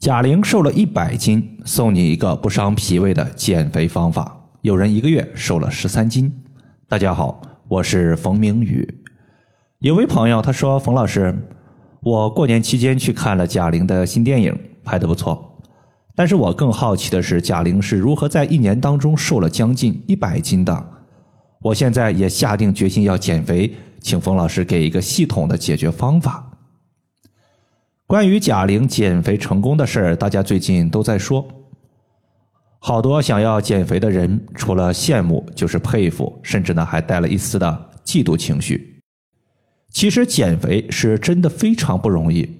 贾玲瘦了一百斤，送你一个不伤脾胃的减肥方法。有人一个月瘦了十三斤。大家好，我是冯明宇。有位朋友他说：“冯老师，我过年期间去看了贾玲的新电影，拍的不错。但是我更好奇的是，贾玲是如何在一年当中瘦了将近一百斤的？我现在也下定决心要减肥，请冯老师给一个系统的解决方法。”关于贾玲减肥成功的事儿，大家最近都在说。好多想要减肥的人，除了羡慕就是佩服，甚至呢还带了一丝的嫉妒情绪。其实减肥是真的非常不容易，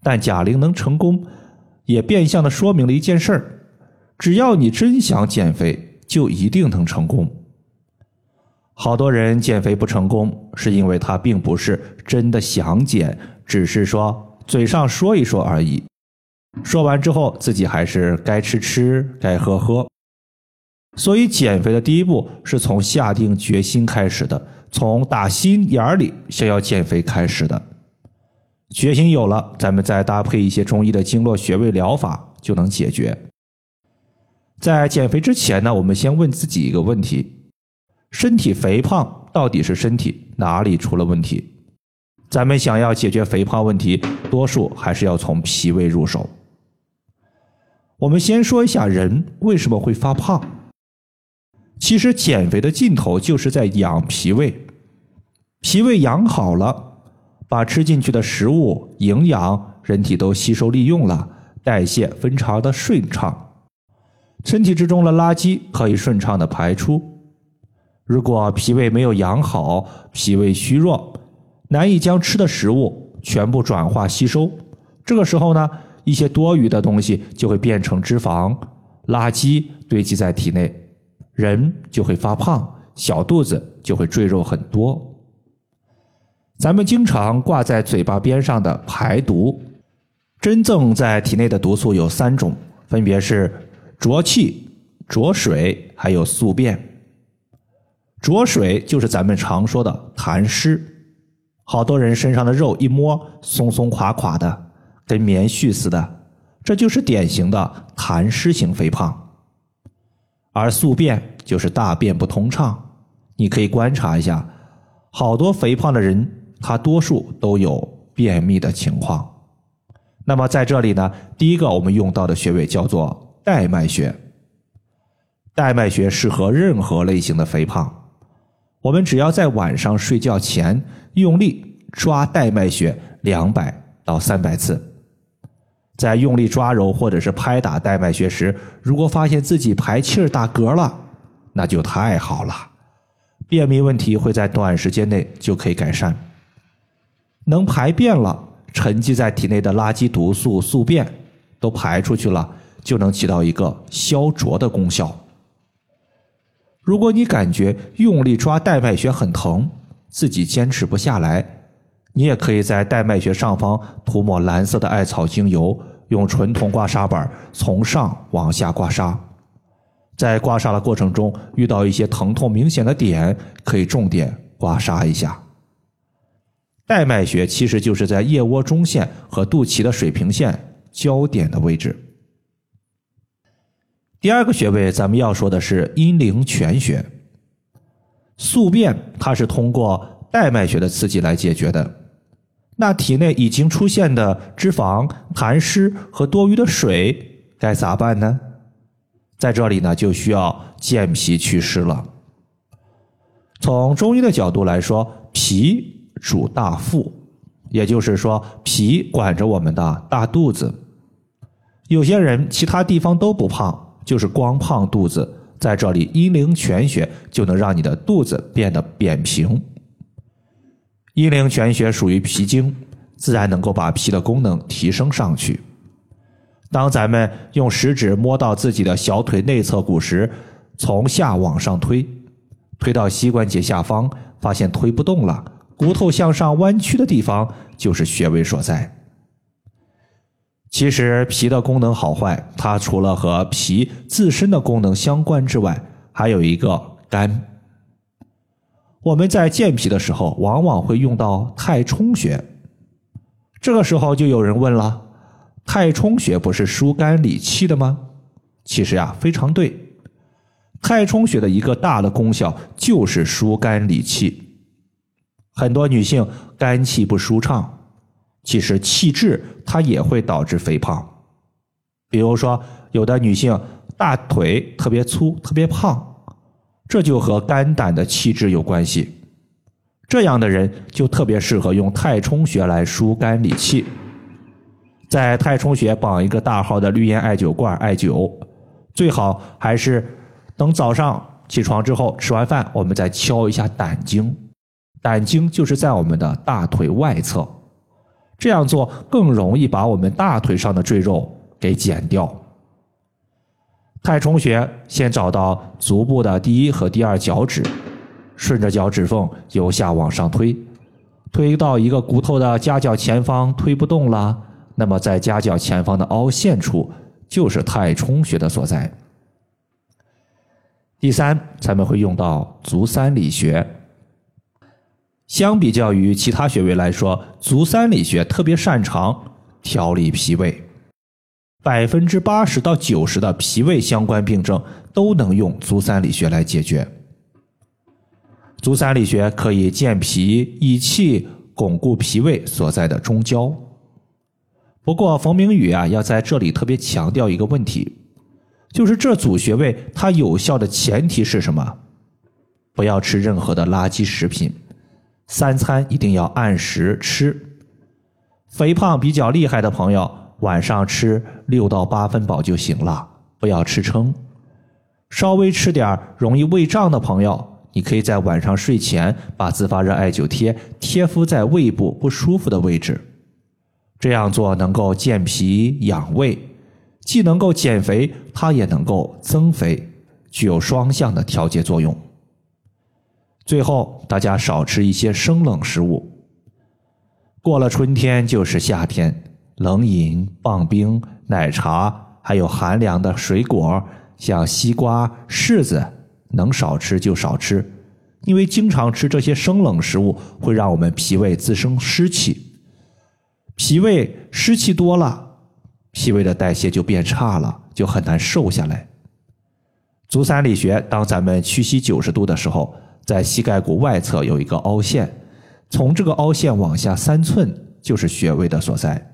但贾玲能成功，也变相的说明了一件事儿：只要你真想减肥，就一定能成功。好多人减肥不成功，是因为他并不是真的想减，只是说。嘴上说一说而已，说完之后自己还是该吃吃，该喝喝。所以减肥的第一步是从下定决心开始的，从打心眼里想要减肥开始的。决心有了，咱们再搭配一些中医的经络穴位疗法就能解决。在减肥之前呢，我们先问自己一个问题：身体肥胖到底是身体哪里出了问题？咱们想要解决肥胖问题，多数还是要从脾胃入手。我们先说一下人为什么会发胖。其实减肥的尽头就是在养脾胃，脾胃养好了，把吃进去的食物营养人体都吸收利用了，代谢分查的顺畅，身体之中的垃圾可以顺畅的排出。如果脾胃没有养好，脾胃虚弱。难以将吃的食物全部转化吸收，这个时候呢，一些多余的东西就会变成脂肪垃圾堆积在体内，人就会发胖，小肚子就会赘肉很多。咱们经常挂在嘴巴边上的排毒，真正在体内的毒素有三种，分别是浊气、浊水，还有宿便。浊水就是咱们常说的痰湿。好多人身上的肉一摸松松垮垮的，跟棉絮似的，这就是典型的痰湿型肥胖。而宿便就是大便不通畅，你可以观察一下，好多肥胖的人，他多数都有便秘的情况。那么在这里呢，第一个我们用到的穴位叫做带脉穴，带脉穴适合任何类型的肥胖。我们只要在晚上睡觉前用力抓带脉穴两百到三百次，在用力抓揉或者是拍打带脉穴时，如果发现自己排气儿打嗝了，那就太好了，便秘问题会在短时间内就可以改善。能排便了，沉积在体内的垃圾毒素宿便都排出去了，就能起到一个消浊的功效。如果你感觉用力抓带脉穴很疼，自己坚持不下来，你也可以在带脉穴上方涂抹蓝色的艾草精油，用纯铜刮痧板从上往下刮痧。在刮痧的过程中，遇到一些疼痛明显的点，可以重点刮痧一下。带脉穴其实就是在腋窝中线和肚脐的水平线交点的位置。第二个穴位，咱们要说的是阴陵泉穴。宿便它是通过带脉穴的刺激来解决的。那体内已经出现的脂肪、痰湿和多余的水该咋办呢？在这里呢，就需要健脾祛湿了。从中医的角度来说，脾主大腹，也就是说，脾管着我们的大肚子。有些人其他地方都不胖。就是光胖肚子，在这里阴陵泉穴就能让你的肚子变得扁平。阴陵泉穴属于脾经，自然能够把脾的功能提升上去。当咱们用食指摸到自己的小腿内侧骨时，从下往上推，推到膝关节下方，发现推不动了，骨头向上弯曲的地方就是穴位所在。其实脾的功能好坏，它除了和脾自身的功能相关之外，还有一个肝。我们在健脾的时候，往往会用到太冲穴。这个时候就有人问了：太冲穴不是疏肝理气的吗？其实呀，非常对。太冲穴的一个大的功效就是疏肝理气。很多女性肝气不舒畅，其实气滞它也会导致肥胖。比如说，有的女性大腿特别粗、特别胖，这就和肝胆的气滞有关系。这样的人就特别适合用太冲穴来疏肝理气。在太冲穴绑一个大号的绿烟艾灸罐艾灸，最好还是等早上起床之后吃完饭，我们再敲一下胆经。胆经就是在我们的大腿外侧，这样做更容易把我们大腿上的赘肉给减掉。太冲穴先找到足部的第一和第二脚趾，顺着脚趾缝由下往上推，推到一个骨头的夹角前方推不动了。那么，在夹角前方的凹陷处就是太冲穴的所在。第三，咱们会用到足三里穴。相比较于其他穴位来说，足三里穴特别擅长调理脾胃，百分之八十到九十的脾胃相关病症都能用足三里穴来解决。足三里穴可以健脾益气，巩固脾胃所在的中焦。不过，冯明宇啊，要在这里特别强调一个问题，就是这组穴位它有效的前提是什么？不要吃任何的垃圾食品，三餐一定要按时吃。肥胖比较厉害的朋友，晚上吃六到八分饱就行了，不要吃撑。稍微吃点容易胃胀的朋友，你可以在晚上睡前把自发热艾灸贴贴敷在胃部不舒服的位置。这样做能够健脾养胃，既能够减肥，它也能够增肥，具有双向的调节作用。最后，大家少吃一些生冷食物。过了春天就是夏天，冷饮、棒冰、奶茶，还有寒凉的水果，像西瓜、柿子，能少吃就少吃，因为经常吃这些生冷食物会让我们脾胃滋生湿气。脾胃湿气多了，脾胃的代谢就变差了，就很难瘦下来。足三里穴，当咱们屈膝九十度的时候，在膝盖骨外侧有一个凹陷，从这个凹陷往下三寸就是穴位的所在。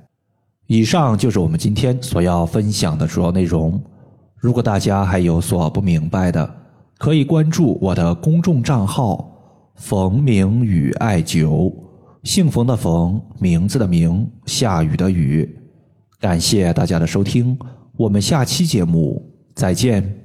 以上就是我们今天所要分享的主要内容。如果大家还有所不明白的，可以关注我的公众账号“冯明宇艾灸”。姓冯的冯，名字的名，下雨的雨。感谢大家的收听，我们下期节目再见。